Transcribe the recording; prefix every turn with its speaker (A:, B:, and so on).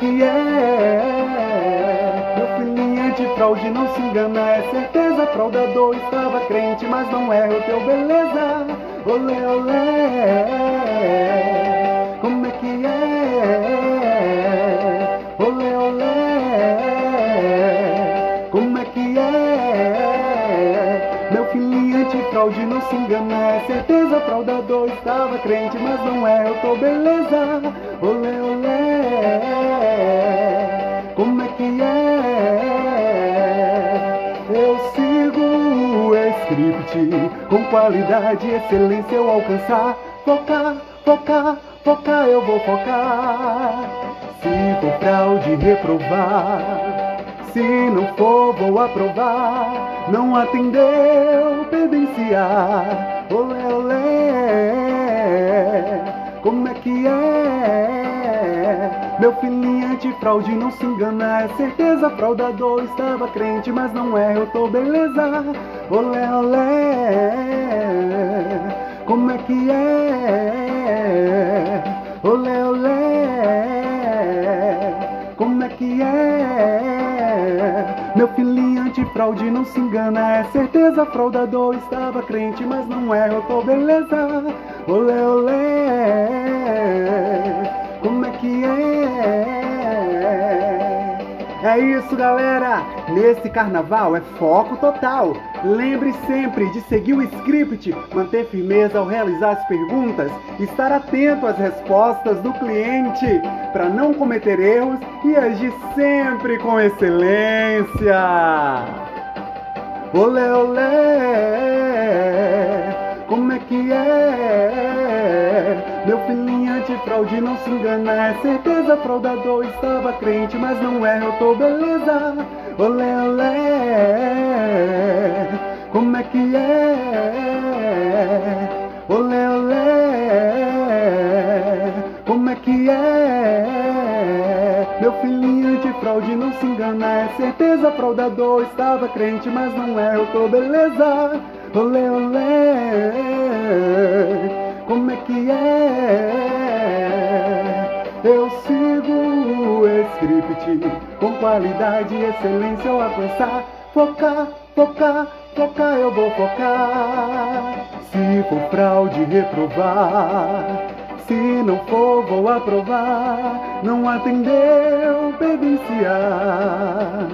A: que é. Meu filhinho de fraude não se engana, é certeza. Fraudador estava crente, mas não é o teu beleza. Olé, olé. Como é que é? Olé, olé. Como é que é? Meu filhinho de fraude não se engana, é certeza. Fraudador estava crente, mas não é o teu beleza. Olé, olé. Com qualidade e excelência eu alcançar. Focar, focar, focar, eu vou focar. Se for fraude, reprovar. Se não for, vou aprovar. Não atendeu, pedenciar. Olé, olé, como é que é? Antifraude, não se engana, é certeza. Fraudador estava crente, mas não é, eu tô beleza. Olé, olé, como é que é? Olé, olé, como é que é? Meu filhinho antifraude, não se engana, é certeza. Fraudador estava crente, mas não é, eu tô beleza. Olé, olé, É isso, galera! Nesse carnaval é foco total. Lembre sempre de seguir o script, manter firmeza ao realizar as perguntas, estar atento às respostas do cliente para não cometer erros e agir sempre com excelência. Olé, olé, como é que é? Não se engana, é certeza. Fraudador estava crente, mas não é, eu tô beleza. Olé, olé, como é que é? Olé, olé, como é que é? Meu filhinho antifraude, não se engana, é certeza. Fraudador estava crente, mas não é, eu tô beleza. Olé, olé, como é que é? Eu sigo o script com qualidade e excelência eu alcançar. Focar, focar, focar, eu vou focar. Se for fraude, reprovar. Se não for, vou aprovar. Não atendeu, pedenciar.